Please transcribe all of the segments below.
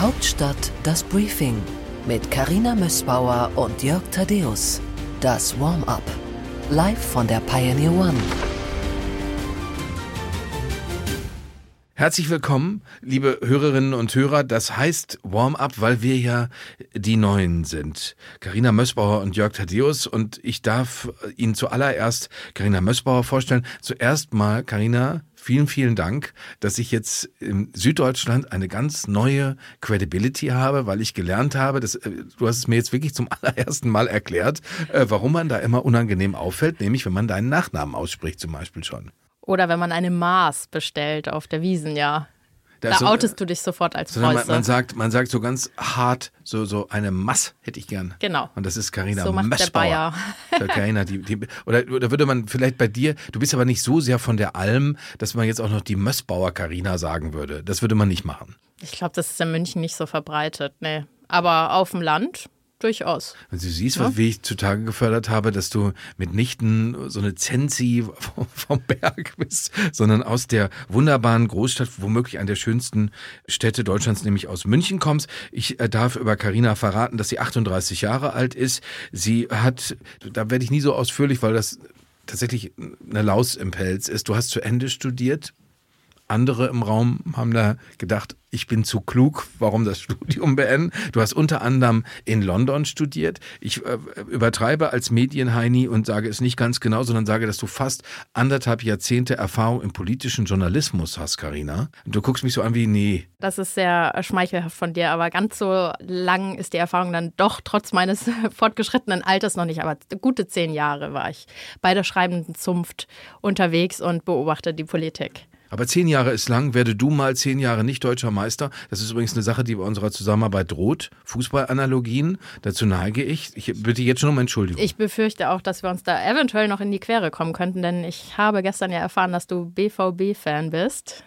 Hauptstadt das Briefing mit Karina Mössbauer und Jörg Thaddeus. Das Warm-up. Live von der Pioneer One. Herzlich willkommen, liebe Hörerinnen und Hörer. Das heißt Warm-up, weil wir ja die Neuen sind. Karina Mössbauer und Jörg Thaddeus. Und ich darf Ihnen zuallererst Karina Mössbauer vorstellen. Zuerst mal, Karina, vielen, vielen Dank, dass ich jetzt in Süddeutschland eine ganz neue Credibility habe, weil ich gelernt habe, dass, äh, du hast es mir jetzt wirklich zum allerersten Mal erklärt, äh, warum man da immer unangenehm auffällt, nämlich wenn man deinen Nachnamen ausspricht zum Beispiel schon. Oder wenn man eine Maß bestellt auf der Wiesen, ja. Da, da outest du dich sofort als Preuße. Man, man, sagt, man sagt so ganz hart, so, so eine Mass hätte ich gern. Genau. Und das ist Carina so macht der Bayer. Carina, die, die, oder, oder würde man vielleicht bei dir, du bist aber nicht so sehr von der Alm, dass man jetzt auch noch die Mössbauer Carina sagen würde. Das würde man nicht machen. Ich glaube, das ist in München nicht so verbreitet, nee. Aber auf dem Land durchaus. Also du siehst, ja? wie ich zutage gefördert habe, dass du mitnichten so eine Zensi vom Berg bist, sondern aus der wunderbaren Großstadt, womöglich einer der schönsten Städte Deutschlands, nämlich aus München kommst. Ich äh, darf über Carina verraten, dass sie 38 Jahre alt ist. Sie hat, da werde ich nie so ausführlich, weil das tatsächlich eine Laus im Pelz ist. Du hast zu Ende studiert, andere im Raum haben da gedacht, ich bin zu klug, warum das Studium beenden. Du hast unter anderem in London studiert. Ich äh, übertreibe als Medienheini und sage es nicht ganz genau, sondern sage, dass du fast anderthalb Jahrzehnte Erfahrung im politischen Journalismus hast, Karina. Du guckst mich so an wie, nee. Das ist sehr schmeichelhaft von dir, aber ganz so lang ist die Erfahrung dann doch trotz meines fortgeschrittenen Alters noch nicht. Aber gute zehn Jahre war ich bei der schreibenden Zunft unterwegs und beobachte die Politik. Aber zehn Jahre ist lang. Werde du mal zehn Jahre nicht deutscher Meister. Das ist übrigens eine Sache, die bei unserer Zusammenarbeit droht. Fußballanalogien. Dazu neige ich. Ich bitte jetzt schon um Entschuldigung. Ich befürchte auch, dass wir uns da eventuell noch in die Quere kommen könnten, denn ich habe gestern ja erfahren, dass du BVB-Fan bist.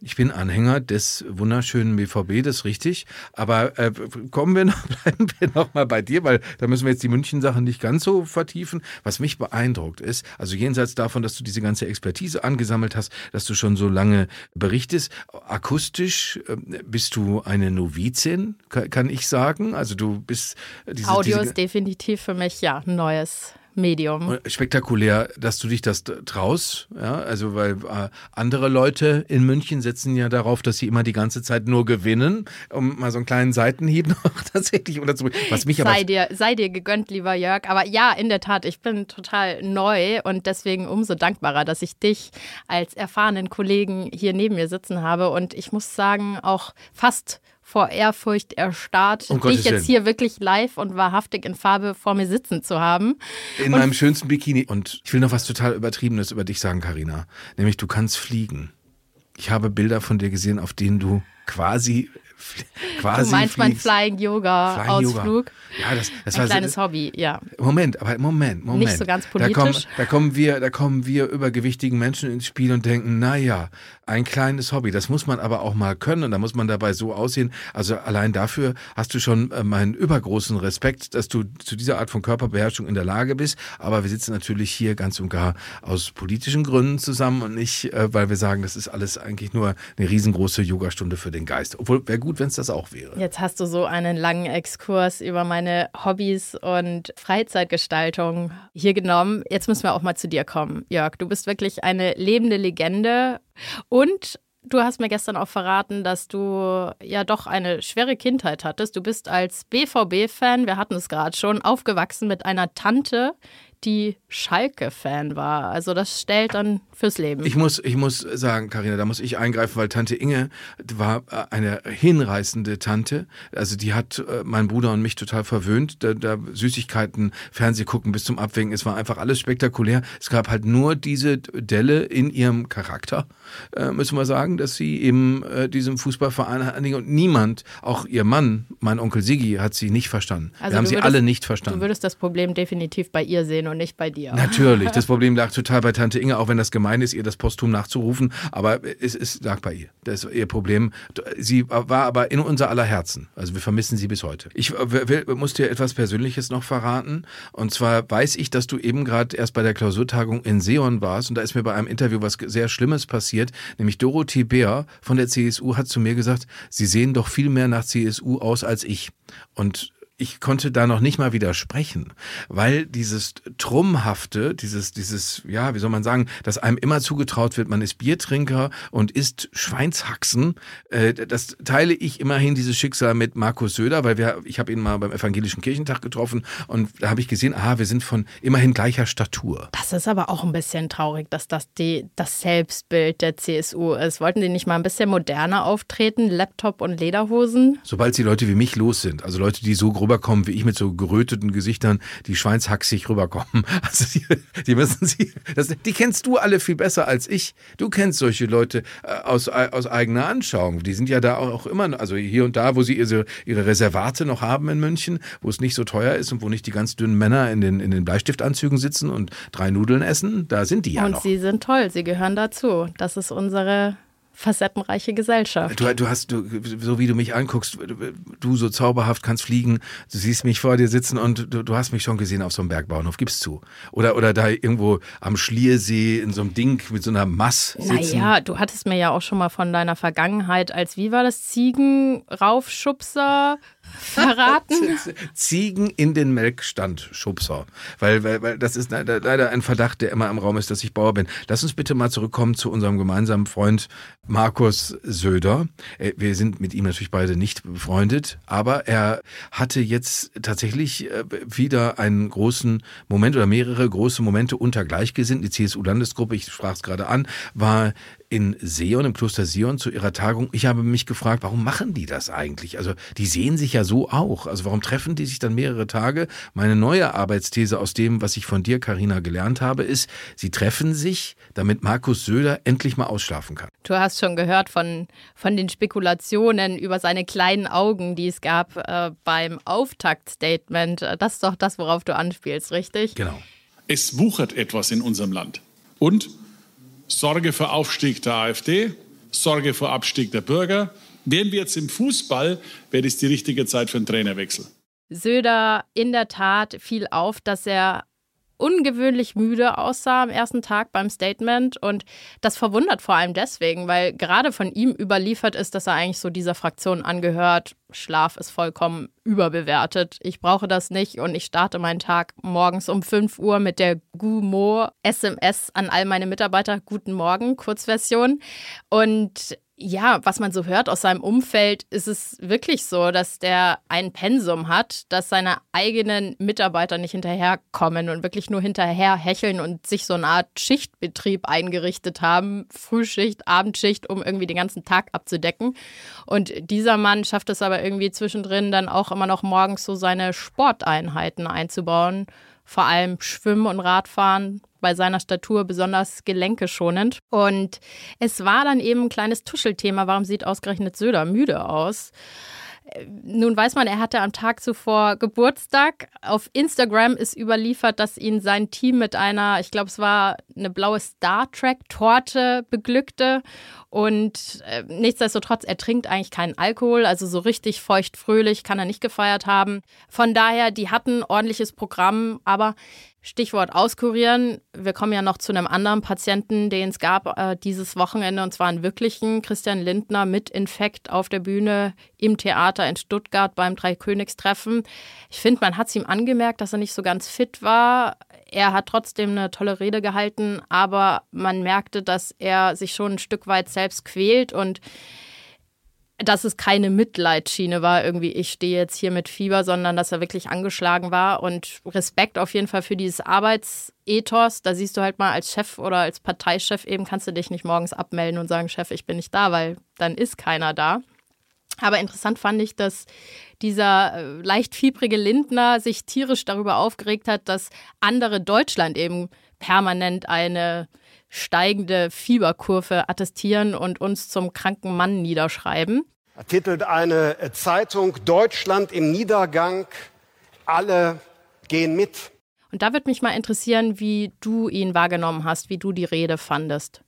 Ich bin Anhänger des wunderschönen BVB, das ist richtig. Aber äh, kommen wir noch, bleiben wir noch mal bei dir, weil da müssen wir jetzt die München-Sache nicht ganz so vertiefen. Was mich beeindruckt ist, also jenseits davon, dass du diese ganze Expertise angesammelt hast, dass du schon so lange berichtest, akustisch äh, bist du eine Novizin, kann ich sagen. Also du bist diese, Audio diese, ist definitiv für mich ja ein neues Medium. Spektakulär, dass du dich das traust, ja, also weil äh, andere Leute in München setzen ja darauf, dass sie immer die ganze Zeit nur gewinnen, um mal so einen kleinen Seitenhieb noch tatsächlich zu, was mich sei dir sei dir gegönnt, lieber Jörg, aber ja, in der Tat, ich bin total neu und deswegen umso dankbarer, dass ich dich als erfahrenen Kollegen hier neben mir sitzen habe. Und ich muss sagen, auch fast vor Ehrfurcht erstarrt, um dich jetzt hier wirklich live und wahrhaftig in Farbe vor mir sitzen zu haben. In und meinem schönsten Bikini. Und ich will noch was total Übertriebenes über dich sagen, Karina. Nämlich, du kannst fliegen. Ich habe Bilder von dir gesehen, auf denen du quasi quasi. Du meinst mein Flying Yoga Flying Ausflug? Yoga. Ja, das, das Ein war kleines so, Hobby, ja. Moment, aber Moment, Moment. Nicht so ganz politisch. Da kommen, da kommen wir, da kommen wir übergewichtigen Menschen ins Spiel und denken, naja, ein kleines Hobby, das muss man aber auch mal können und da muss man dabei so aussehen. Also allein dafür hast du schon äh, meinen übergroßen Respekt, dass du zu dieser Art von Körperbeherrschung in der Lage bist. Aber wir sitzen natürlich hier ganz und gar aus politischen Gründen zusammen und nicht, äh, weil wir sagen, das ist alles eigentlich nur eine riesengroße Yogastunde für den Geist. Obwohl wäre gut, wenn es das auch wäre. Jetzt hast du so einen langen Exkurs über meine Hobbys und Freizeitgestaltung hier genommen. Jetzt müssen wir auch mal zu dir kommen, Jörg. Du bist wirklich eine lebende Legende und Du hast mir gestern auch verraten, dass du ja doch eine schwere Kindheit hattest. Du bist als BVB-Fan, wir hatten es gerade schon, aufgewachsen mit einer Tante, die Schalke-Fan war. Also das stellt dann fürs Leben. Ich muss, ich muss sagen, Karina, da muss ich eingreifen, weil Tante Inge war äh, eine hinreißende Tante. Also die hat äh, meinen Bruder und mich total verwöhnt. Da, da Süßigkeiten, Fernseh gucken bis zum Abwägen. Es war einfach alles spektakulär. Es gab halt nur diese Delle in ihrem Charakter, äh, müssen wir sagen, dass sie eben äh, diesem Fußballverein anhing und niemand, auch ihr Mann, mein Onkel Sigi, hat sie nicht verstanden. Also wir haben sie würdest, alle nicht verstanden. Du würdest das Problem definitiv bei ihr sehen und nicht bei dir. Natürlich, das Problem lag total bei Tante Inge, auch wenn das gemein ist, ihr das Posthum nachzurufen, aber es, es lag bei ihr. Das ist ihr Problem. Sie war aber in unser aller Herzen. Also wir vermissen sie bis heute. Ich will, muss dir etwas Persönliches noch verraten. Und zwar weiß ich, dass du eben gerade erst bei der Klausurtagung in Seon warst und da ist mir bei einem Interview was sehr Schlimmes passiert, nämlich Dorothee Bär von der CSU hat zu mir gesagt, sie sehen doch viel mehr nach CSU aus als ich. Und ich konnte da noch nicht mal widersprechen, weil dieses Trummhafte, dieses, dieses, ja, wie soll man sagen, dass einem immer zugetraut wird, man ist Biertrinker und isst Schweinshaxen, äh, das teile ich immerhin dieses Schicksal mit Markus Söder, weil wir, ich habe ihn mal beim Evangelischen Kirchentag getroffen und da habe ich gesehen, aha, wir sind von immerhin gleicher Statur. Das ist aber auch ein bisschen traurig, dass das die, das Selbstbild der CSU ist. Wollten die nicht mal ein bisschen moderner auftreten, Laptop und Lederhosen? Sobald die Leute wie mich los sind, also Leute, die so grob rüberkommen wie ich mit so geröteten Gesichtern, die schweinshaxig rüberkommen. Also die, die müssen sie, das, die kennst du alle viel besser als ich. Du kennst solche Leute äh, aus, aus eigener Anschauung. Die sind ja da auch immer, also hier und da, wo sie ihre, ihre Reservate noch haben in München, wo es nicht so teuer ist und wo nicht die ganz dünnen Männer in den, in den Bleistiftanzügen sitzen und drei Nudeln essen, da sind die ja und noch. Und sie sind toll, sie gehören dazu. Das ist unsere facettenreiche Gesellschaft. Du, du hast, du, so wie du mich anguckst, du so zauberhaft kannst fliegen, du siehst mich vor dir sitzen und du, du hast mich schon gesehen auf so einem Bergbauernhof, gibst zu. Oder, oder da irgendwo am Schliersee in so einem Ding mit so einer Mass sitzen. Naja, du hattest mir ja auch schon mal von deiner Vergangenheit als, wie war das, Ziegenraufschubser verraten? Ziegen in den Melkstand, Schubser. Weil, weil, weil das ist leider ein Verdacht, der immer im Raum ist, dass ich Bauer bin. Lass uns bitte mal zurückkommen zu unserem gemeinsamen Freund Markus Söder. Äh, wir sind mit ihm natürlich beide nicht befreundet, aber er hatte jetzt tatsächlich äh, wieder einen großen Moment oder mehrere große Momente unter Gleichgesinnten. Die CSU-Landesgruppe, ich sprach es gerade an, war in Sion, im Kloster Sion zu ihrer Tagung. Ich habe mich gefragt, warum machen die das eigentlich? Also die sehen sich ja so auch. Also warum treffen die sich dann mehrere Tage? Meine neue Arbeitsthese aus dem, was ich von dir, Karina, gelernt habe, ist, sie treffen sich, damit Markus Söder endlich mal ausschlafen kann. Du hast schon gehört von, von den Spekulationen über seine kleinen Augen, die es gab äh, beim Auftaktstatement. Das ist doch das, worauf du anspielst, richtig? Genau. Es wuchert etwas in unserem Land. Und Sorge vor Aufstieg der AfD, Sorge vor Abstieg der Bürger. Wären wir jetzt im Fußball, wäre das die richtige Zeit für einen Trainerwechsel. Söder in der Tat fiel auf, dass er ungewöhnlich müde aussah am ersten Tag beim Statement. Und das verwundert vor allem deswegen, weil gerade von ihm überliefert ist, dass er eigentlich so dieser Fraktion angehört. Schlaf ist vollkommen überbewertet. Ich brauche das nicht und ich starte meinen Tag morgens um 5 Uhr mit der Gumo SMS an all meine Mitarbeiter. Guten Morgen, Kurzversion. Und ja, was man so hört aus seinem Umfeld, ist es wirklich so, dass der ein Pensum hat, dass seine eigenen Mitarbeiter nicht hinterherkommen und wirklich nur hinterher hecheln und sich so eine Art Schichtbetrieb eingerichtet haben, Frühschicht, Abendschicht, um irgendwie den ganzen Tag abzudecken. Und dieser Mann schafft es aber irgendwie zwischendrin dann auch immer noch morgens so seine Sporteinheiten einzubauen vor allem Schwimmen und Radfahren bei seiner Statur besonders gelenkeschonend. Und es war dann eben ein kleines Tuschelthema, warum sieht ausgerechnet Söder müde aus? Nun weiß man, er hatte am Tag zuvor Geburtstag. Auf Instagram ist überliefert, dass ihn sein Team mit einer, ich glaube, es war eine blaue Star Trek-Torte beglückte. Und äh, nichtsdestotrotz, er trinkt eigentlich keinen Alkohol, also so richtig feucht-fröhlich kann er nicht gefeiert haben. Von daher, die hatten ordentliches Programm, aber Stichwort auskurieren. Wir kommen ja noch zu einem anderen Patienten, den es gab äh, dieses Wochenende, und zwar einen wirklichen Christian Lindner mit Infekt auf der Bühne im Theater in Stuttgart beim Dreikönigstreffen. Ich finde, man hat es ihm angemerkt, dass er nicht so ganz fit war. Er hat trotzdem eine tolle Rede gehalten, aber man merkte, dass er sich schon ein Stück weit selbst quält und dass es keine Mitleidsschiene war, irgendwie ich stehe jetzt hier mit Fieber, sondern dass er wirklich angeschlagen war und Respekt auf jeden Fall für dieses Arbeitsethos. Da siehst du halt mal als Chef oder als Parteichef eben kannst du dich nicht morgens abmelden und sagen, Chef, ich bin nicht da, weil dann ist keiner da. Aber interessant fand ich, dass dieser äh, leicht fiebrige Lindner sich tierisch darüber aufgeregt hat, dass andere Deutschland eben permanent eine steigende Fieberkurve attestieren und uns zum kranken Mann niederschreiben. Da titelt eine Zeitung Deutschland im Niedergang, alle gehen mit. Und da würde mich mal interessieren, wie du ihn wahrgenommen hast, wie du die Rede fandest.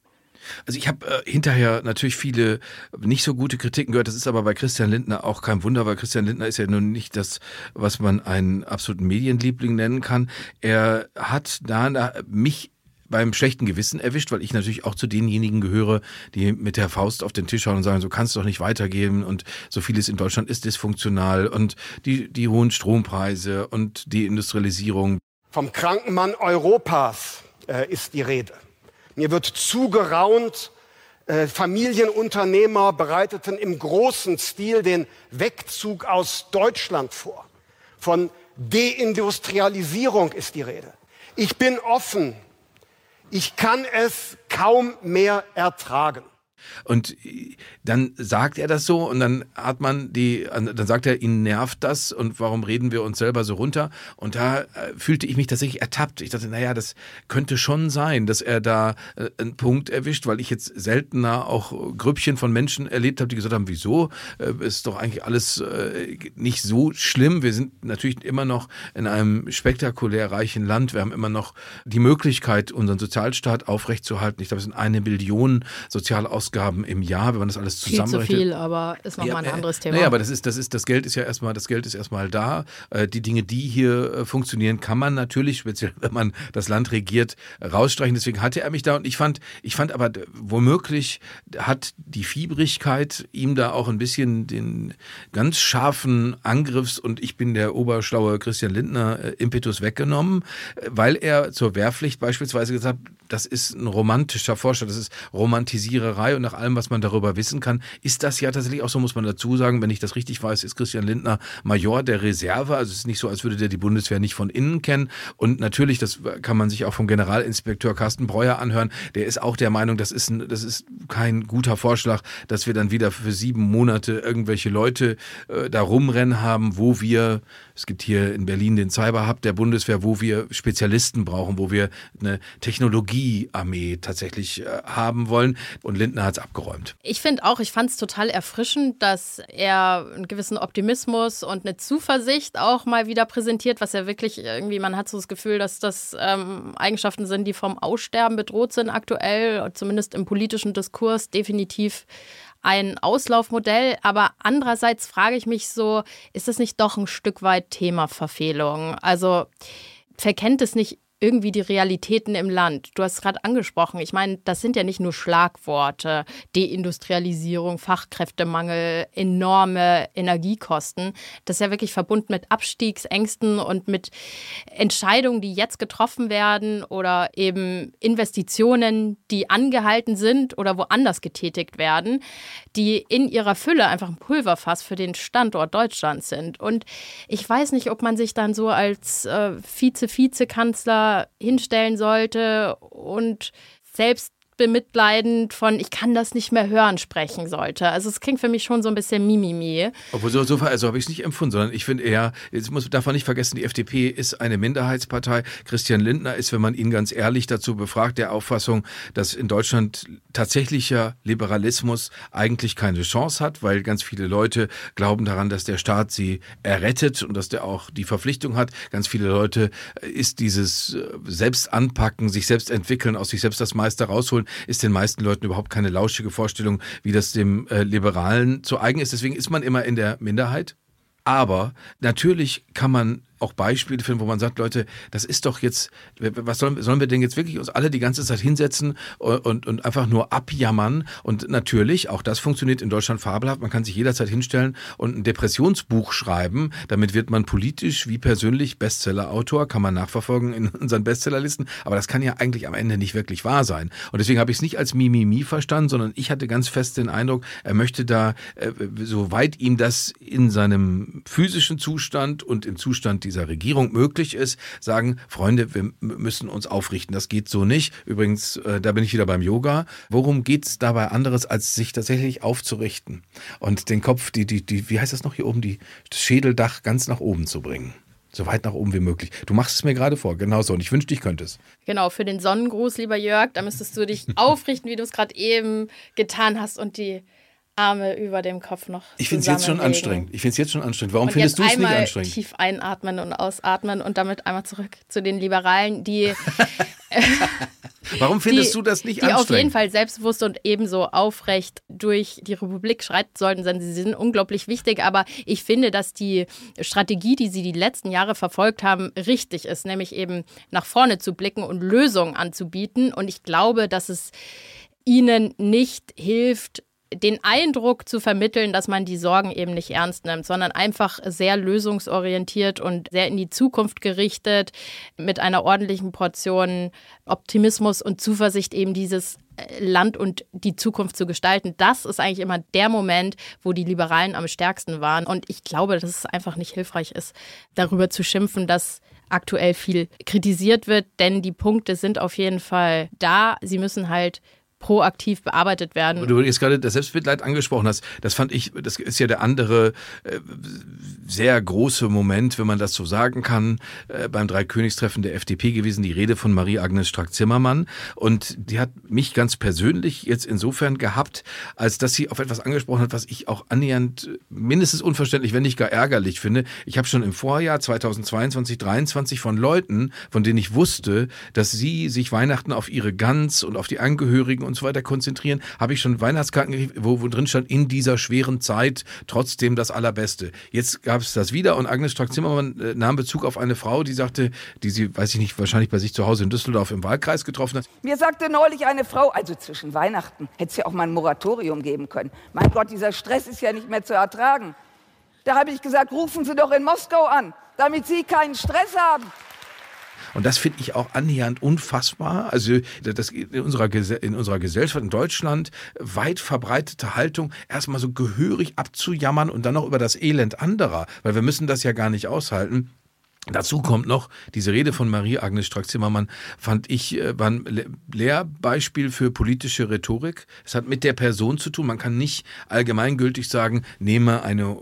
Also ich habe äh, hinterher natürlich viele nicht so gute Kritiken gehört. Das ist aber bei Christian Lindner auch kein Wunder, weil Christian Lindner ist ja nun nicht das, was man einen absoluten Medienliebling nennen kann. Er hat da mich beim schlechten Gewissen erwischt, weil ich natürlich auch zu denjenigen gehöre, die mit der Faust auf den Tisch schauen und sagen, so kannst du doch nicht weitergeben und so vieles in Deutschland ist dysfunktional und die, die hohen Strompreise und die Industrialisierung. Vom Krankenmann Europas äh, ist die Rede. Mir wird zugeraunt, äh, Familienunternehmer bereiteten im großen Stil den Wegzug aus Deutschland vor. Von Deindustrialisierung ist die Rede. Ich bin offen. Ich kann es kaum mehr ertragen. Und dann sagt er das so und dann hat man die, dann sagt er, ihn nervt das und warum reden wir uns selber so runter? Und da äh, fühlte ich mich tatsächlich ertappt. Ich dachte, naja, das könnte schon sein, dass er da äh, einen Punkt erwischt, weil ich jetzt seltener auch Grüppchen von Menschen erlebt habe, die gesagt haben, wieso? Äh, ist doch eigentlich alles nicht so schlimm. Wir sind natürlich immer noch in einem spektakulär reichen Land. Wir haben immer noch die Möglichkeit, unseren Sozialstaat aufrechtzuerhalten. Ich glaube, es sind eine Billion Sozialausgaben Ausgaben im Jahr, wenn man das alles zusammenrechnet. Viel zu viel, aber ist nochmal ja, ein anderes Thema. Naja, aber das ist, das ist, das Geld ist ja erstmal, das Geld ist erstmal da. Äh, die Dinge, die hier äh, funktionieren, kann man natürlich, speziell wenn man das Land regiert, rausstreichen. Deswegen hatte er mich da und ich fand, ich fand aber womöglich hat die Fiebrigkeit ihm da auch ein bisschen den ganz scharfen Angriffs- und ich bin der oberschlaue Christian Lindner äh, Impetus weggenommen, weil er zur Wehrpflicht beispielsweise gesagt hat, das ist ein romantischer Vorschlag, das ist Romantisiererei und nach allem, was man darüber wissen kann, ist das ja tatsächlich auch so, muss man dazu sagen, wenn ich das richtig weiß, ist Christian Lindner Major der Reserve, also es ist nicht so, als würde der die Bundeswehr nicht von innen kennen. Und natürlich, das kann man sich auch vom Generalinspekteur Carsten Breuer anhören, der ist auch der Meinung, das ist, ein, das ist kein guter Vorschlag, dass wir dann wieder für sieben Monate irgendwelche Leute äh, da rumrennen haben, wo wir es gibt hier in Berlin den Cyberhub der Bundeswehr, wo wir Spezialisten brauchen, wo wir eine Technologiearmee tatsächlich äh, haben wollen. Und Lindner hat es abgeräumt. Ich finde auch, ich fand es total erfrischend, dass er einen gewissen Optimismus und eine Zuversicht auch mal wieder präsentiert, was ja wirklich irgendwie, man hat so das Gefühl, dass das ähm, Eigenschaften sind, die vom Aussterben bedroht sind aktuell, zumindest im politischen Diskurs definitiv ein Auslaufmodell. Aber andererseits frage ich mich so, ist das nicht doch ein Stück weit Themaverfehlung? Also verkennt es nicht irgendwie die Realitäten im Land. Du hast es gerade angesprochen. Ich meine, das sind ja nicht nur Schlagworte. Deindustrialisierung, Fachkräftemangel, enorme Energiekosten. Das ist ja wirklich verbunden mit Abstiegsängsten und mit Entscheidungen, die jetzt getroffen werden oder eben Investitionen, die angehalten sind oder woanders getätigt werden, die in ihrer Fülle einfach ein Pulverfass für den Standort Deutschland sind. Und ich weiß nicht, ob man sich dann so als äh, Vize-Vizekanzler hinstellen sollte und selbst bemitleidend von ich kann das nicht mehr hören sprechen sollte. Also es klingt für mich schon so ein bisschen Mimimi. Obwohl so, so also habe ich es nicht empfunden, sondern ich finde eher, jetzt muss darf man nicht vergessen, die FDP ist eine Minderheitspartei. Christian Lindner ist, wenn man ihn ganz ehrlich dazu befragt, der Auffassung, dass in Deutschland tatsächlicher Liberalismus eigentlich keine Chance hat, weil ganz viele Leute glauben daran, dass der Staat sie errettet und dass der auch die Verpflichtung hat. Ganz viele Leute äh, ist dieses äh, Selbstanpacken, sich selbst entwickeln, aus sich selbst das meiste rausholen, ist den meisten Leuten überhaupt keine lauschige Vorstellung, wie das dem äh, Liberalen zu eigen ist. Deswegen ist man immer in der Minderheit. Aber natürlich kann man auch Beispiele finden, wo man sagt, Leute, das ist doch jetzt, was sollen, sollen wir denn jetzt wirklich uns alle die ganze Zeit hinsetzen und, und, einfach nur abjammern? Und natürlich, auch das funktioniert in Deutschland fabelhaft, man kann sich jederzeit hinstellen und ein Depressionsbuch schreiben, damit wird man politisch wie persönlich Bestsellerautor, kann man nachverfolgen in unseren Bestsellerlisten, aber das kann ja eigentlich am Ende nicht wirklich wahr sein. Und deswegen habe ich es nicht als Mimimi verstanden, sondern ich hatte ganz fest den Eindruck, er möchte da, äh, soweit ihm das in seinem physischen Zustand und im Zustand dieser Regierung möglich ist, sagen, Freunde, wir müssen uns aufrichten. Das geht so nicht. Übrigens, äh, da bin ich wieder beim Yoga. Worum geht es dabei anderes, als sich tatsächlich aufzurichten und den Kopf, die, die, die, wie heißt das noch hier oben, die, das Schädeldach ganz nach oben zu bringen? So weit nach oben wie möglich. Du machst es mir gerade vor, genau so. Und ich wünschte, ich könnte es. Genau, für den Sonnengruß, lieber Jörg, da müsstest du dich aufrichten, wie du es gerade eben getan hast und die Arme über dem Kopf noch. Ich finde es jetzt schon anstrengend. Ich finde es jetzt schon anstrengend. Warum und findest du es nicht anstrengend? Tief einatmen und ausatmen und damit einmal zurück zu den Liberalen, die. Warum findest die, du das nicht die anstrengend? Die auf jeden Fall selbstbewusst und ebenso aufrecht durch die Republik schreiten sollten, denn sie sind unglaublich wichtig. Aber ich finde, dass die Strategie, die sie die letzten Jahre verfolgt haben, richtig ist, nämlich eben nach vorne zu blicken und Lösungen anzubieten. Und ich glaube, dass es ihnen nicht hilft, den Eindruck zu vermitteln, dass man die Sorgen eben nicht ernst nimmt, sondern einfach sehr lösungsorientiert und sehr in die Zukunft gerichtet, mit einer ordentlichen Portion Optimismus und Zuversicht eben dieses äh, Land und die Zukunft zu gestalten. Das ist eigentlich immer der Moment, wo die Liberalen am stärksten waren. Und ich glaube, dass es einfach nicht hilfreich ist, darüber zu schimpfen, dass aktuell viel kritisiert wird, denn die Punkte sind auf jeden Fall da. Sie müssen halt proaktiv bearbeitet werden. Du jetzt gerade das Selbstmitleid angesprochen hast, das fand ich, das ist ja der andere äh, sehr große Moment, wenn man das so sagen kann, äh, beim Dreikönigstreffen der FDP gewesen, die Rede von Marie-Agnes Strack-Zimmermann. Und die hat mich ganz persönlich jetzt insofern gehabt, als dass sie auf etwas angesprochen hat, was ich auch annähernd mindestens unverständlich, wenn nicht gar ärgerlich finde. Ich habe schon im Vorjahr 2022, 2023 von Leuten, von denen ich wusste, dass sie sich Weihnachten auf ihre Gans und auf die Angehörigen und so weiter konzentrieren, habe ich schon Weihnachtskarten wo, wo drin stand, in dieser schweren Zeit trotzdem das Allerbeste. Jetzt gab es das wieder und Agnes Strack-Zimmermann äh, nahm Bezug auf eine Frau, die sagte, die sie, weiß ich nicht, wahrscheinlich bei sich zu Hause in Düsseldorf im Wahlkreis getroffen hat. Mir sagte neulich eine Frau, also zwischen Weihnachten hätte es ja auch mal ein Moratorium geben können. Mein Gott, dieser Stress ist ja nicht mehr zu ertragen. Da habe ich gesagt, rufen Sie doch in Moskau an, damit Sie keinen Stress haben. Und das finde ich auch annähernd unfassbar. Also das in unserer, in unserer Gesellschaft in Deutschland weit verbreitete Haltung, erstmal so gehörig abzujammern und dann noch über das Elend anderer, weil wir müssen das ja gar nicht aushalten. Dazu kommt noch, diese Rede von Marie-Agnes Strack-Zimmermann fand ich, äh, war ein Lehrbeispiel für politische Rhetorik. Es hat mit der Person zu tun. Man kann nicht allgemeingültig sagen, nehme eine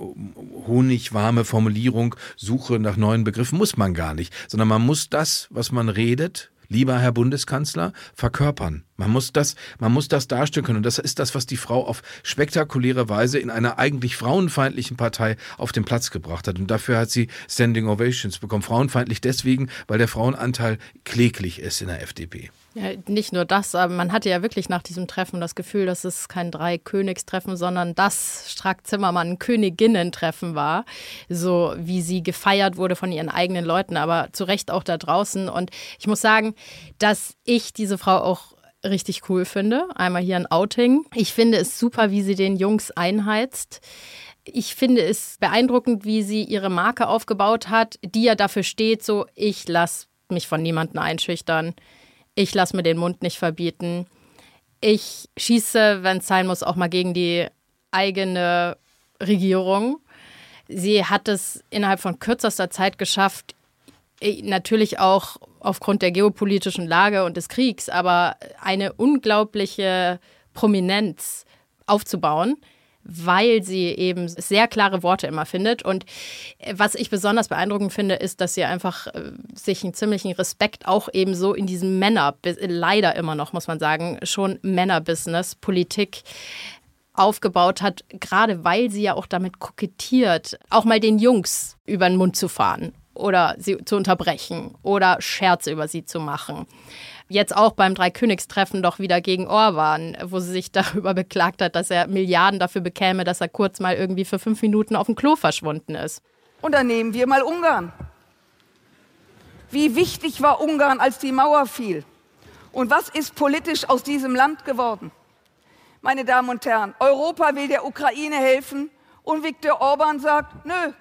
honigwarme Formulierung, suche nach neuen Begriffen. Muss man gar nicht. Sondern man muss das, was man redet, lieber Herr Bundeskanzler, verkörpern. Man muss das, man muss das darstellen können. Und das ist das, was die Frau auf spektakuläre Weise in einer eigentlich frauenfeindlichen Partei auf den Platz gebracht hat. Und dafür hat sie Standing Ovations bekommen. Frauenfeindlich deswegen, weil der Frauenanteil kläglich ist in der FDP. Ja, nicht nur das, aber man hatte ja wirklich nach diesem Treffen das Gefühl, dass es kein Drei-Königstreffen, sondern das Strack-Zimmermann-Königinnen-Treffen war. So wie sie gefeiert wurde von ihren eigenen Leuten, aber zu Recht auch da draußen. Und ich muss sagen, dass ich diese Frau auch richtig cool finde. Einmal hier ein Outing. Ich finde es super, wie sie den Jungs einheizt. Ich finde es beeindruckend, wie sie ihre Marke aufgebaut hat, die ja dafür steht, so ich lasse mich von niemandem einschüchtern. Ich lasse mir den Mund nicht verbieten. Ich schieße, wenn es sein muss, auch mal gegen die eigene Regierung. Sie hat es innerhalb von kürzester Zeit geschafft, natürlich auch aufgrund der geopolitischen Lage und des Kriegs, aber eine unglaubliche Prominenz aufzubauen, weil sie eben sehr klare Worte immer findet. Und äh, was ich besonders beeindruckend finde, ist, dass sie einfach äh, sich einen ziemlichen Respekt auch eben so in diesem Männer, leider immer noch, muss man sagen, schon Männerbusiness, Politik aufgebaut hat, gerade weil sie ja auch damit kokettiert, auch mal den Jungs über den Mund zu fahren oder sie zu unterbrechen oder Scherze über sie zu machen jetzt auch beim Dreikönigstreffen doch wieder gegen Orban, wo sie sich darüber beklagt hat, dass er Milliarden dafür bekäme, dass er kurz mal irgendwie für fünf Minuten auf dem Klo verschwunden ist. Und dann nehmen wir mal Ungarn. Wie wichtig war Ungarn, als die Mauer fiel? Und was ist politisch aus diesem Land geworden? Meine Damen und Herren, Europa will der Ukraine helfen und Viktor Orban sagt, nö.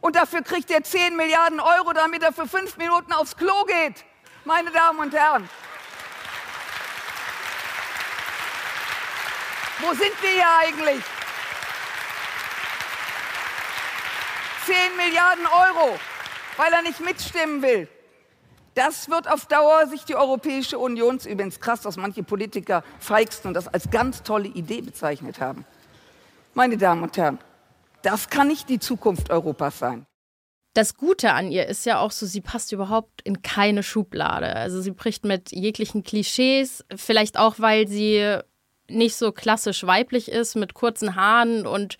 Und dafür kriegt er 10 Milliarden Euro, damit er für fünf Minuten aufs Klo geht meine Damen und Herren. Wo sind wir hier eigentlich? 10 Milliarden Euro, weil er nicht mitstimmen will. Das wird auf Dauer sich die Europäische Union, übrigens krass, dass manche Politiker feigsten und das als ganz tolle Idee bezeichnet haben. Meine Damen und Herren, das kann nicht die Zukunft Europas sein das Gute an ihr ist ja auch so, sie passt überhaupt in keine Schublade. Also sie bricht mit jeglichen Klischees, vielleicht auch, weil sie nicht so klassisch weiblich ist, mit kurzen Haaren und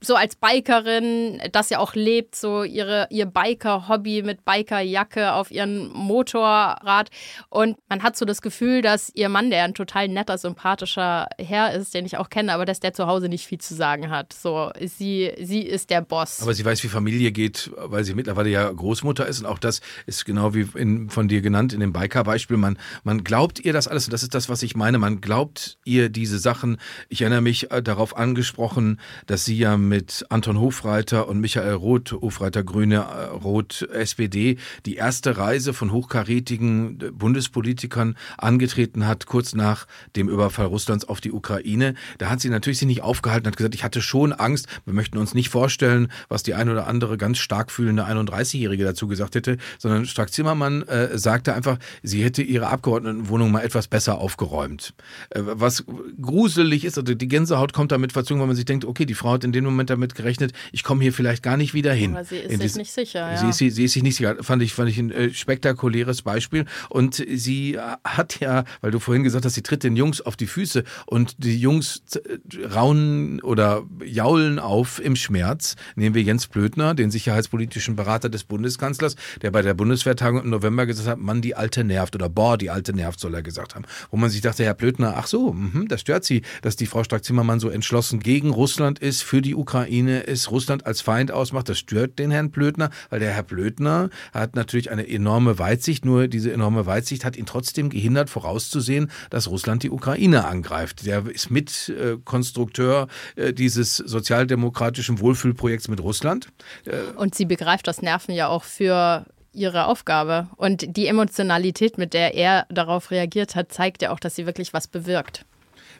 so als Bikerin, das ja auch lebt, so ihre, ihr Biker-Hobby mit Bikerjacke auf ihrem Motorrad. Und man hat so das Gefühl, dass ihr Mann, der ein total netter, sympathischer Herr ist, den ich auch kenne, aber dass der zu Hause nicht viel zu sagen hat. So, sie, sie ist der Boss. Aber sie weiß, wie Familie geht, weil sie mittlerweile ja Großmutter ist. Und auch das ist genau wie in, von dir genannt in dem Biker-Beispiel. Man, man glaubt ihr das alles. Und das ist das, was ich meine. Man glaubt ihr diese Sachen. Ich erinnere mich äh, darauf angesprochen, dass sie ja mit Anton Hofreiter und Michael Roth, Hofreiter Grüne, äh, Roth SPD, die erste Reise von hochkarätigen Bundespolitikern angetreten hat, kurz nach dem Überfall Russlands auf die Ukraine. Da hat sie natürlich sich nicht aufgehalten, hat gesagt, ich hatte schon Angst. Wir möchten uns nicht vorstellen, was die ein oder andere ganz stark fühlende 31-Jährige dazu gesagt hätte, sondern Strack-Zimmermann äh, sagte einfach, sie hätte ihre Abgeordnetenwohnung mal etwas besser aufgeräumt. Äh, was gruselig ist, also die Gänsehaut kommt damit verzogen, weil man sich denkt, okay, die Frau hat in dem Moment Moment damit gerechnet, ich komme hier vielleicht gar nicht wieder hin. Aber sie ist sich nicht sicher. Ja. Sie, ist, sie ist sich nicht sicher. Fand ich, fand ich ein äh, spektakuläres Beispiel. Und sie äh, hat ja, weil du vorhin gesagt hast, sie tritt den Jungs auf die Füße und die Jungs äh, raunen oder jaulen auf im Schmerz. Nehmen wir Jens Blödner, den sicherheitspolitischen Berater des Bundeskanzlers, der bei der Bundeswehrtagung im November gesagt hat, Mann, die Alte nervt oder boah, die Alte nervt, soll er gesagt haben. Wo man sich dachte, Herr Blödner, ach so, mh, das stört Sie, dass die Frau Strack-Zimmermann so entschlossen gegen Russland ist, für die Ukraine Ukraine es Russland als Feind ausmacht. Das stört den Herrn Blödner, weil der Herr Blödner hat natürlich eine enorme Weitsicht, nur diese enorme Weitsicht hat ihn trotzdem gehindert, vorauszusehen, dass Russland die Ukraine angreift. Der ist Mitkonstrukteur äh, dieses sozialdemokratischen Wohlfühlprojekts mit Russland. Äh, Und sie begreift das Nerven ja auch für ihre Aufgabe. Und die Emotionalität, mit der er darauf reagiert hat, zeigt ja auch, dass sie wirklich was bewirkt.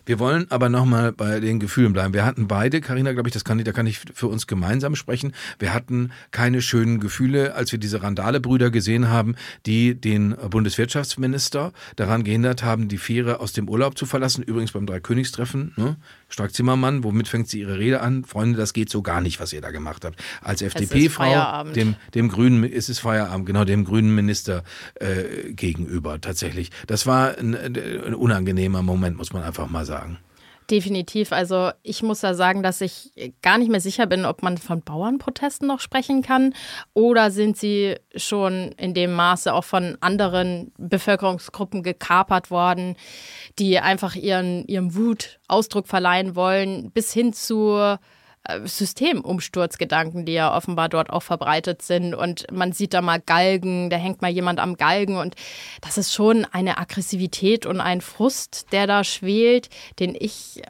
Wir wollen aber nochmal bei den Gefühlen bleiben. Wir hatten beide, Karina, glaube ich, das kann, da kann ich für uns gemeinsam sprechen. Wir hatten keine schönen Gefühle, als wir diese Randale-Brüder gesehen haben, die den Bundeswirtschaftsminister daran gehindert haben, die Fähre aus dem Urlaub zu verlassen. Übrigens beim Dreikönigstreffen. Ne? Stark-Zimmermann, womit fängt sie ihre Rede an? Freunde, das geht so gar nicht, was ihr da gemacht habt. Als FDP-Frau, dem, dem grünen, ist es Feierabend, genau, dem grünen Minister äh, gegenüber tatsächlich. Das war ein, ein unangenehmer Moment, muss man einfach mal sagen. Definitiv. Also ich muss da sagen, dass ich gar nicht mehr sicher bin, ob man von Bauernprotesten noch sprechen kann oder sind sie schon in dem Maße auch von anderen Bevölkerungsgruppen gekapert worden, die einfach ihren, ihrem Wut Ausdruck verleihen wollen, bis hin zu Systemumsturzgedanken, die ja offenbar dort auch verbreitet sind. Und man sieht da mal Galgen, da hängt mal jemand am Galgen. Und das ist schon eine Aggressivität und ein Frust, der da schwelt, den ich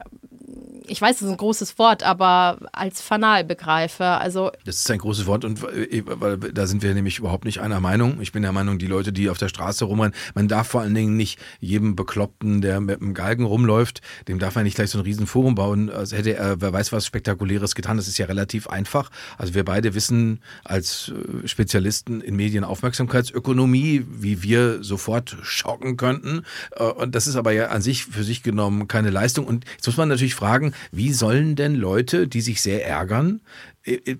ich weiß, das ist ein großes Wort, aber als fanal begreife. Also das ist ein großes Wort und äh, weil da sind wir nämlich überhaupt nicht einer Meinung. Ich bin der Meinung, die Leute, die auf der Straße rumrennen, man darf vor allen Dingen nicht jedem Bekloppten, der mit einem Galgen rumläuft, dem darf man nicht gleich so ein Riesenforum bauen, als hätte er, wer weiß was Spektakuläres getan. Das ist ja relativ einfach. Also wir beide wissen als äh, Spezialisten in Medienaufmerksamkeitsökonomie, wie wir sofort schocken könnten. Äh, und das ist aber ja an sich für sich genommen keine Leistung. Und jetzt muss man natürlich fragen, wie sollen denn Leute, die sich sehr ärgern,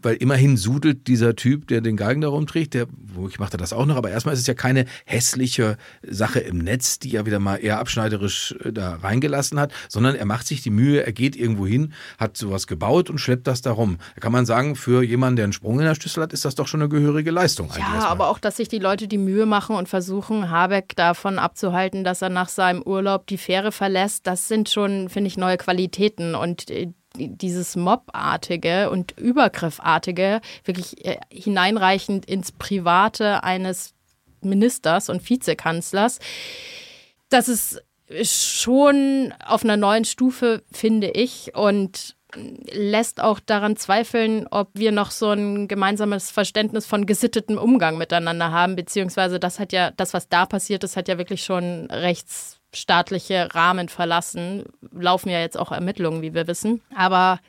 weil immerhin sudelt dieser Typ, der den Galgen da rumträgt, der, womöglich macht er das auch noch, aber erstmal ist es ja keine hässliche Sache im Netz, die er wieder mal eher abschneiderisch äh, da reingelassen hat, sondern er macht sich die Mühe, er geht irgendwo hin, hat sowas gebaut und schleppt das da rum. Da kann man sagen, für jemanden, der einen Sprung in der Schlüssel hat, ist das doch schon eine gehörige Leistung. Ja, aber auch, dass sich die Leute die Mühe machen und versuchen, Habeck davon abzuhalten, dass er nach seinem Urlaub die Fähre verlässt, das sind schon, finde ich, neue Qualitäten und dieses Mobartige und Übergriffartige wirklich äh, hineinreichend ins Private eines Ministers und Vizekanzlers, das ist schon auf einer neuen Stufe, finde ich, und lässt auch daran zweifeln, ob wir noch so ein gemeinsames Verständnis von gesittetem Umgang miteinander haben, beziehungsweise das hat ja, das, was da passiert ist, hat ja wirklich schon rechts staatliche Rahmen verlassen. Laufen ja jetzt auch Ermittlungen, wie wir wissen. Aber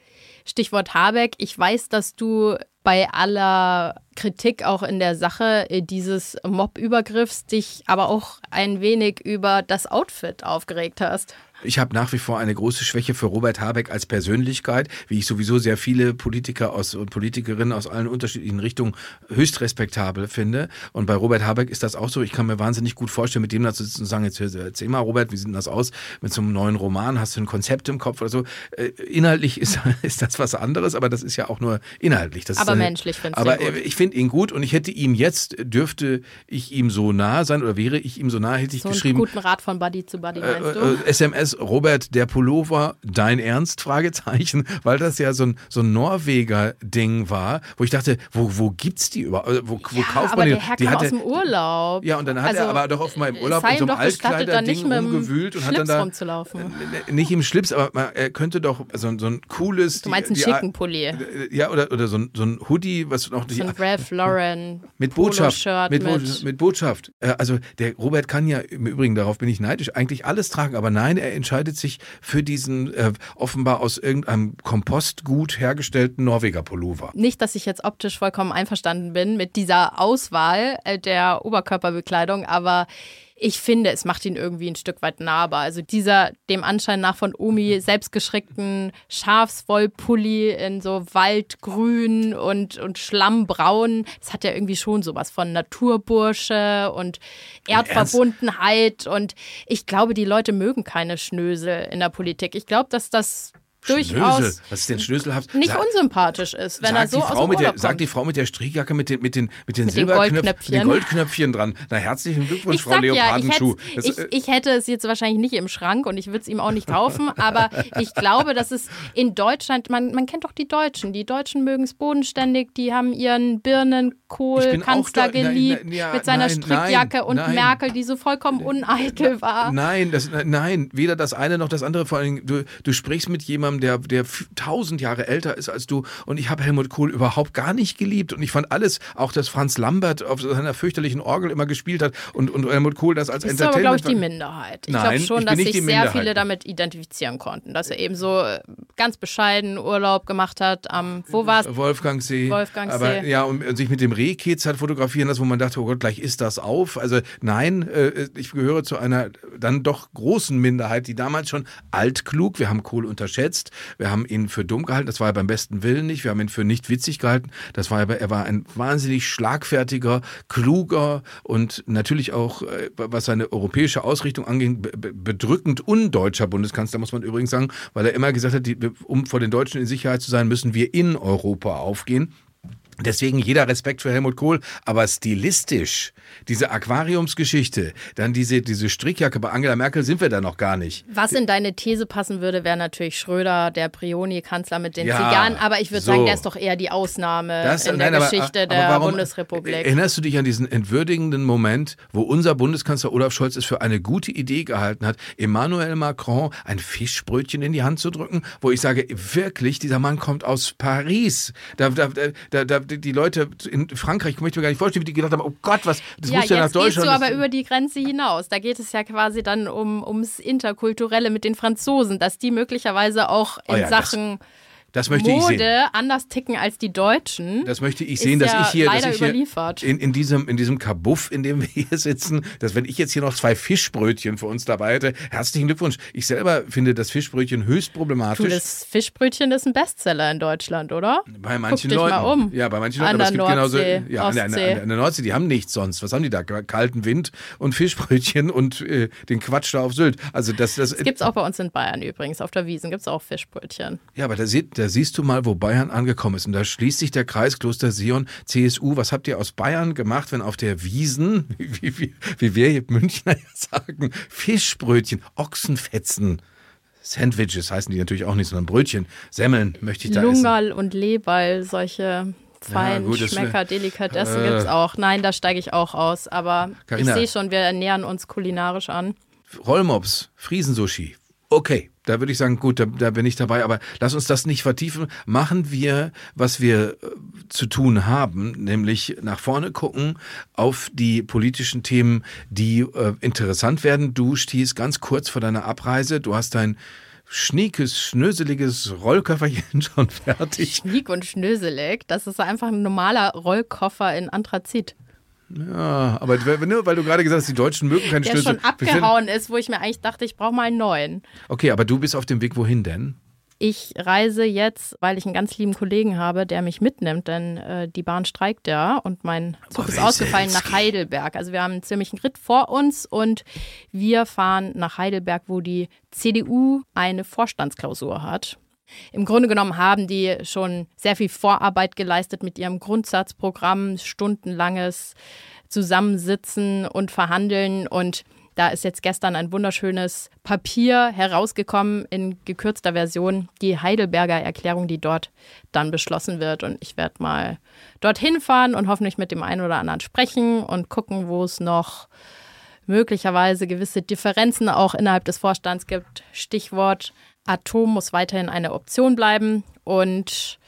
Stichwort Habeck, ich weiß, dass du bei aller Kritik auch in der Sache äh, dieses Mob-Übergriffs dich aber auch ein wenig über das Outfit aufgeregt hast. Ich habe nach wie vor eine große Schwäche für Robert Habeck als Persönlichkeit, wie ich sowieso sehr viele Politiker aus und Politikerinnen aus allen unterschiedlichen Richtungen höchst respektabel finde. Und bei Robert Habeck ist das auch so. Ich kann mir wahnsinnig gut vorstellen, mit dem da zu sitzen und sagen, jetzt erzähl mal, Robert, wie sieht denn das aus mit so einem neuen Roman? Hast du ein Konzept im Kopf oder so? Äh, inhaltlich ist, ist das was anderes, aber das ist ja auch nur inhaltlich. Das aber ist, menschlich findest du Aber ich finde ihn gut und ich hätte ihm jetzt, dürfte ich ihm so nah sein oder wäre ich ihm so nah, hätte ich so geschrieben. Einen guten Rat von Buddy zu Buddy, meinst äh, du? Äh, SMS Robert, der Pullover, dein Ernst? Fragezeichen, weil das ja so ein, so ein Norweger-Ding war, wo ich dachte, wo, wo gibt's die überhaupt? Äh, wo, wo ja, kauft man die? Der Herr die hatte, aus dem Urlaub. Ja, und dann hat also, er aber doch oft mal im Urlaub in so einem Altkleider-Ding rumgewühlt und hat dann da. Rumzulaufen. Nicht im Schlips, aber man, er könnte doch so, so ein cooles. Du meinst einen schicken Pulli. Ja, oder, oder so, ein, so ein Hoodie, was noch. So ein Ralph Lauren. Mit Botschaft. Mit, mit, mit Botschaft. Also der Robert kann ja, im Übrigen, darauf bin ich neidisch, eigentlich alles tragen, aber nein, er entscheidet sich für diesen äh, offenbar aus irgendeinem Kompostgut hergestellten Norweger Pullover. Nicht, dass ich jetzt optisch vollkommen einverstanden bin mit dieser Auswahl äh, der Oberkörperbekleidung, aber ich finde, es macht ihn irgendwie ein Stück weit nahbar. Also dieser dem Anschein nach von Omi selbstgeschreckten Schafswollpulli in so Waldgrün und, und Schlammbraun, das hat ja irgendwie schon sowas von Naturbursche und Erdverbundenheit. Und ich glaube, die Leute mögen keine Schnösel in der Politik. Ich glaube, dass das durchaus Schnösel. Was ist denn schnöselhaft? Nicht Sag, unsympathisch ist, wenn er so aus dem der, Sagt die Frau mit der Strickjacke mit den, mit den, mit den, mit Silberknöpfchen, den Goldknöpfchen dran. Na, herzlichen Glückwunsch, ich Frau Leopardenschuh. Ja, ich, ich, ich, hätte es jetzt wahrscheinlich nicht im Schrank und ich würde es ihm auch nicht kaufen, aber ich glaube, dass es in Deutschland, man, man kennt doch die Deutschen, die Deutschen mögen es bodenständig, die haben ihren Birnenkohl-Kanzler geliebt nein, ja, mit seiner nein, Strickjacke nein, und Merkel, die so vollkommen uneitel war. Nein, das, nein, weder das eine noch das andere. Vor allem, du, du sprichst mit jemandem, der, der tausend Jahre älter ist als du. Und ich habe Helmut Kohl überhaupt gar nicht geliebt. Und ich fand alles, auch dass Franz Lambert auf seiner fürchterlichen Orgel immer gespielt hat und, und Helmut Kohl das als das Entertainment. Das ist aber, glaube ich, die Minderheit. Ich glaube schon, dass sich sehr viele damit identifizieren konnten. Dass er eben so äh, ganz bescheiden Urlaub gemacht hat am, wo war es? Wolfgangsee. Wolfgangsee. Aber ja, und sich mit dem Rehkitz hat fotografieren lassen, wo man dachte, oh Gott, gleich ist das auf. Also nein, äh, ich gehöre zu einer dann doch großen Minderheit, die damals schon altklug, wir haben Kohl unterschätzt, wir haben ihn für dumm gehalten, das war er beim besten Willen nicht. Wir haben ihn für nicht witzig gehalten. Das war aber, er war ein wahnsinnig schlagfertiger, kluger und natürlich auch, äh, was seine europäische Ausrichtung anging, bedrückend undeutscher Bundeskanzler, muss man übrigens sagen, weil er immer gesagt hat, um vor den Deutschen in Sicherheit zu sein, müssen wir in Europa aufgehen. Deswegen jeder Respekt für Helmut Kohl, aber stilistisch, diese Aquariumsgeschichte, dann diese, diese Strickjacke bei Angela Merkel sind wir da noch gar nicht. Was in deine These passen würde, wäre natürlich Schröder, der Prioni-Kanzler mit den ja, Zigarren, aber ich würde so. sagen, der ist doch eher die Ausnahme das, in der nein, Geschichte aber, aber der warum, Bundesrepublik. Erinnerst du dich an diesen entwürdigenden Moment, wo unser Bundeskanzler Olaf Scholz es für eine gute Idee gehalten hat, Emmanuel Macron ein Fischbrötchen in die Hand zu drücken, wo ich sage, wirklich, dieser Mann kommt aus Paris. Da, da, da, da die Leute in Frankreich, ich möchte mir gar nicht vorstellen, wie die gedacht haben, oh Gott, was, das ja, muss ja nach Deutschland. Du aber über die Grenze hinaus. Da geht es ja quasi dann um, ums Interkulturelle mit den Franzosen, dass die möglicherweise auch in oh ja, Sachen... Das das möchte Mode ich sehen. anders ticken als die Deutschen. Das möchte ich sehen, dass ja ich hier, dass ich hier in, in, diesem, in diesem Kabuff, in dem wir hier sitzen, dass wenn ich jetzt hier noch zwei Fischbrötchen für uns dabei hätte, herzlichen Glückwunsch. Ich selber finde das Fischbrötchen höchst problematisch. Du, das Fischbrötchen ist ein Bestseller in Deutschland, oder? Bei manchen Guck Leuten. Dich mal um. Ja, bei manchen Leuten. An aber es gibt Nordsee, genauso. Ja, an der, an, der, an der Nordsee, die haben nichts sonst. Was haben die da? Kalten Wind und Fischbrötchen und äh, den Quatsch da auf Sylt. Also das, das, das gibt es auch bei uns in Bayern übrigens. Auf der Wiesen gibt es auch Fischbrötchen. Ja, aber da, da siehst du mal, wo Bayern angekommen ist. Und da schließt sich der Kreis Kloster Sion, CSU. Was habt ihr aus Bayern gemacht, wenn auf der Wiesen, wie, wie, wie wir hier Münchner ja sagen, Fischbrötchen, Ochsenfetzen, Sandwiches heißen die natürlich auch nicht, sondern Brötchen, Semmeln möchte ich da Lungal essen. und Leberl, solche feinen ja, Schmecker, Delikatessen äh, gibt es auch. Nein, da steige ich auch aus. Aber Carina, ich sehe schon, wir nähern uns kulinarisch an. Rollmops, Friesensushi. Okay, da würde ich sagen, gut, da, da, bin ich dabei, aber lass uns das nicht vertiefen. Machen wir, was wir äh, zu tun haben, nämlich nach vorne gucken auf die politischen Themen, die äh, interessant werden. Du stehst ganz kurz vor deiner Abreise, du hast dein schniekes, schnöseliges Rollköfferchen schon fertig. Schniek und schnöselig, das ist einfach ein normaler Rollkoffer in Anthrazit. Ja, aber nur weil du gerade gesagt hast, die Deutschen mögen keine Der Schnitzel. schon abgehauen ist, wo ich mir eigentlich dachte, ich brauche mal einen neuen. Okay, aber du bist auf dem Weg wohin denn? Ich reise jetzt, weil ich einen ganz lieben Kollegen habe, der mich mitnimmt, denn äh, die Bahn streikt ja und mein Zug ist ausgefallen nach Heidelberg. Also wir haben einen ziemlichen Ritt vor uns und wir fahren nach Heidelberg, wo die CDU eine Vorstandsklausur hat. Im Grunde genommen haben die schon sehr viel Vorarbeit geleistet mit ihrem Grundsatzprogramm, stundenlanges Zusammensitzen und Verhandeln und da ist jetzt gestern ein wunderschönes Papier herausgekommen in gekürzter Version, die Heidelberger Erklärung, die dort dann beschlossen wird. Und ich werde mal dorthin fahren und hoffentlich mit dem einen oder anderen sprechen und gucken, wo es noch möglicherweise gewisse Differenzen auch innerhalb des Vorstands gibt. Stichwort Atom muss weiterhin eine Option bleiben. Und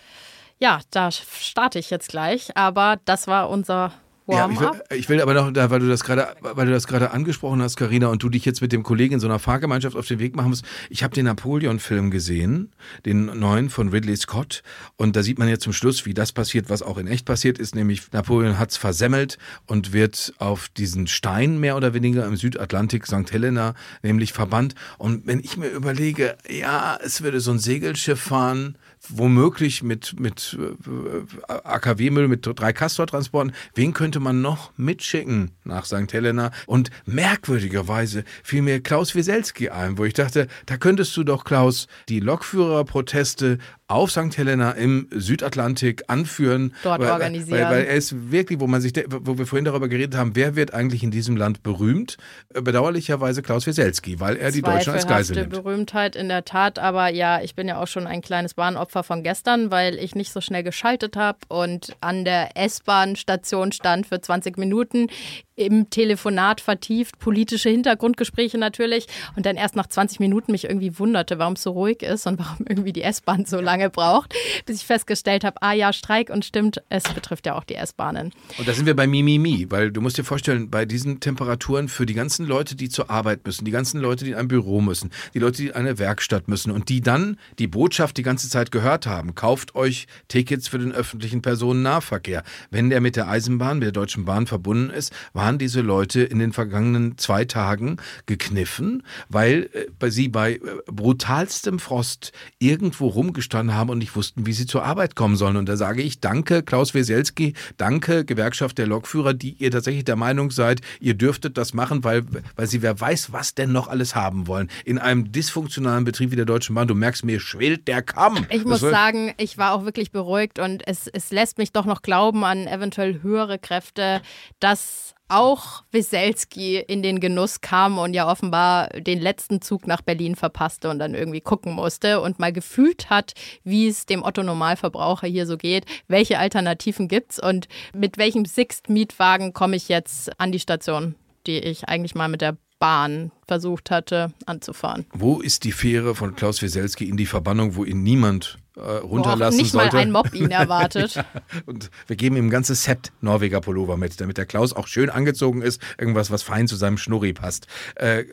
ja, da starte ich jetzt gleich. Aber das war unser ja, ich, will, ich will aber noch, weil du das gerade, weil du das gerade angesprochen hast, Karina, und du dich jetzt mit dem Kollegen in so einer Fahrgemeinschaft auf den Weg machen musst. Ich habe den Napoleon-Film gesehen, den neuen von Ridley Scott, und da sieht man ja zum Schluss, wie das passiert, was auch in echt passiert ist, nämlich Napoleon hat's versemmelt und wird auf diesen Stein mehr oder weniger im Südatlantik, St. Helena, nämlich verbannt. Und wenn ich mir überlege, ja, es würde so ein Segelschiff fahren, womöglich mit, mit äh, AKW-Müll, mit drei Castor-Transporten. Wen könnte man noch mitschicken nach St. Helena? Und merkwürdigerweise fiel mir Klaus Wieselski ein, wo ich dachte, da könntest du doch, Klaus, die Lokführerproteste auf St. Helena im Südatlantik anführen. Dort weil, organisieren. Weil, weil er ist wirklich, wo man sich, wo wir vorhin darüber geredet haben, wer wird eigentlich in diesem Land berühmt? Äh, bedauerlicherweise Klaus Wieselski, weil er die Deutschen als Geisel nimmt. Berühmtheit in der Tat, aber ja, ich bin ja auch schon ein kleines Bahnopfer von gestern, weil ich nicht so schnell geschaltet habe und an der S-Bahn-Station stand für 20 Minuten im Telefonat vertieft, politische Hintergrundgespräche natürlich und dann erst nach 20 Minuten mich irgendwie wunderte, warum es so ruhig ist und warum irgendwie die S-Bahn so lange braucht, bis ich festgestellt habe, ah ja, Streik und stimmt, es betrifft ja auch die S-Bahnen. Und da sind wir bei Mimimi, weil du musst dir vorstellen, bei diesen Temperaturen für die ganzen Leute, die zur Arbeit müssen, die ganzen Leute, die in ein Büro müssen, die Leute, die in eine Werkstatt müssen und die dann die Botschaft die ganze Zeit gehört haben, kauft euch Tickets für den öffentlichen Personennahverkehr. Wenn der mit der Eisenbahn, mit der Deutschen Bahn verbunden ist, waren diese Leute in den vergangenen zwei Tagen gekniffen, weil äh, sie bei äh, brutalstem Frost irgendwo rumgestanden haben und nicht wussten, wie sie zur Arbeit kommen sollen. Und da sage ich danke, Klaus Weselski, danke, Gewerkschaft der Lokführer, die ihr tatsächlich der Meinung seid, ihr dürftet das machen, weil, weil sie wer weiß, was denn noch alles haben wollen. In einem dysfunktionalen Betrieb wie der Deutschen Bahn, du merkst, mir schwillt der Kamm. Ich muss sagen, ich war auch wirklich beruhigt und es, es lässt mich doch noch glauben an eventuell höhere Kräfte, dass auch Wieselski in den Genuss kam und ja offenbar den letzten Zug nach Berlin verpasste und dann irgendwie gucken musste und mal gefühlt hat, wie es dem Otto-Normalverbraucher hier so geht, welche Alternativen gibt's und mit welchem Sixt-Mietwagen komme ich jetzt an die Station, die ich eigentlich mal mit der Bahn versucht hatte anzufahren. Wo ist die Fähre von Klaus Wieselski in die Verbannung, wo ihn niemand äh, runterlassen nicht sollte. mal ein Mob ihn erwartet. ja, und wir geben ihm ein ganzes Set Norweger Pullover mit, damit der Klaus auch schön angezogen ist. Irgendwas, was fein zu seinem Schnurri passt.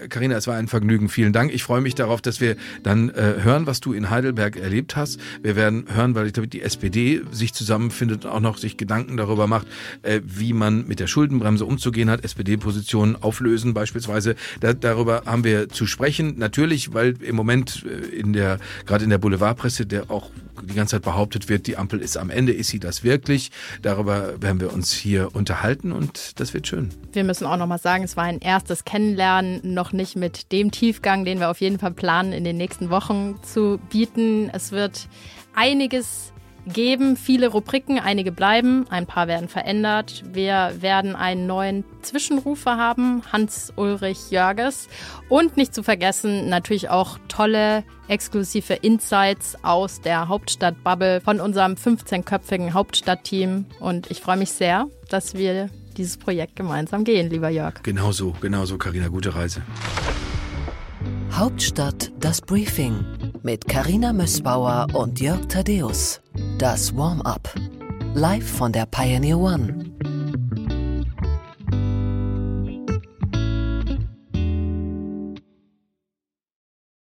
Karina, äh, es war ein Vergnügen. Vielen Dank. Ich freue mich darauf, dass wir dann äh, hören, was du in Heidelberg erlebt hast. Wir werden hören, weil ich glaube, die SPD sich zusammenfindet und auch noch sich Gedanken darüber macht, äh, wie man mit der Schuldenbremse umzugehen hat. SPD-Positionen auflösen beispielsweise. Da, darüber haben wir zu sprechen. Natürlich, weil im Moment äh, in der, gerade in der Boulevardpresse, der auch die ganze Zeit behauptet wird, die Ampel ist am Ende. Ist sie das wirklich? Darüber werden wir uns hier unterhalten und das wird schön. Wir müssen auch noch mal sagen, es war ein erstes Kennenlernen, noch nicht mit dem Tiefgang, den wir auf jeden Fall planen, in den nächsten Wochen zu bieten. Es wird einiges geben, viele Rubriken, einige bleiben, ein paar werden verändert. Wir werden einen neuen Zwischenrufer haben, Hans-Ulrich Jörges. Und nicht zu vergessen, natürlich auch tolle exklusive Insights aus der Hauptstadtbubble von unserem 15-köpfigen Hauptstadtteam. Und ich freue mich sehr, dass wir dieses Projekt gemeinsam gehen, lieber Jörg. Genau so, genau so, Carina, gute Reise. Hauptstadt das Briefing mit Karina Mössbauer und Jörg Thaddeus. Das Warm-up. Live von der Pioneer One.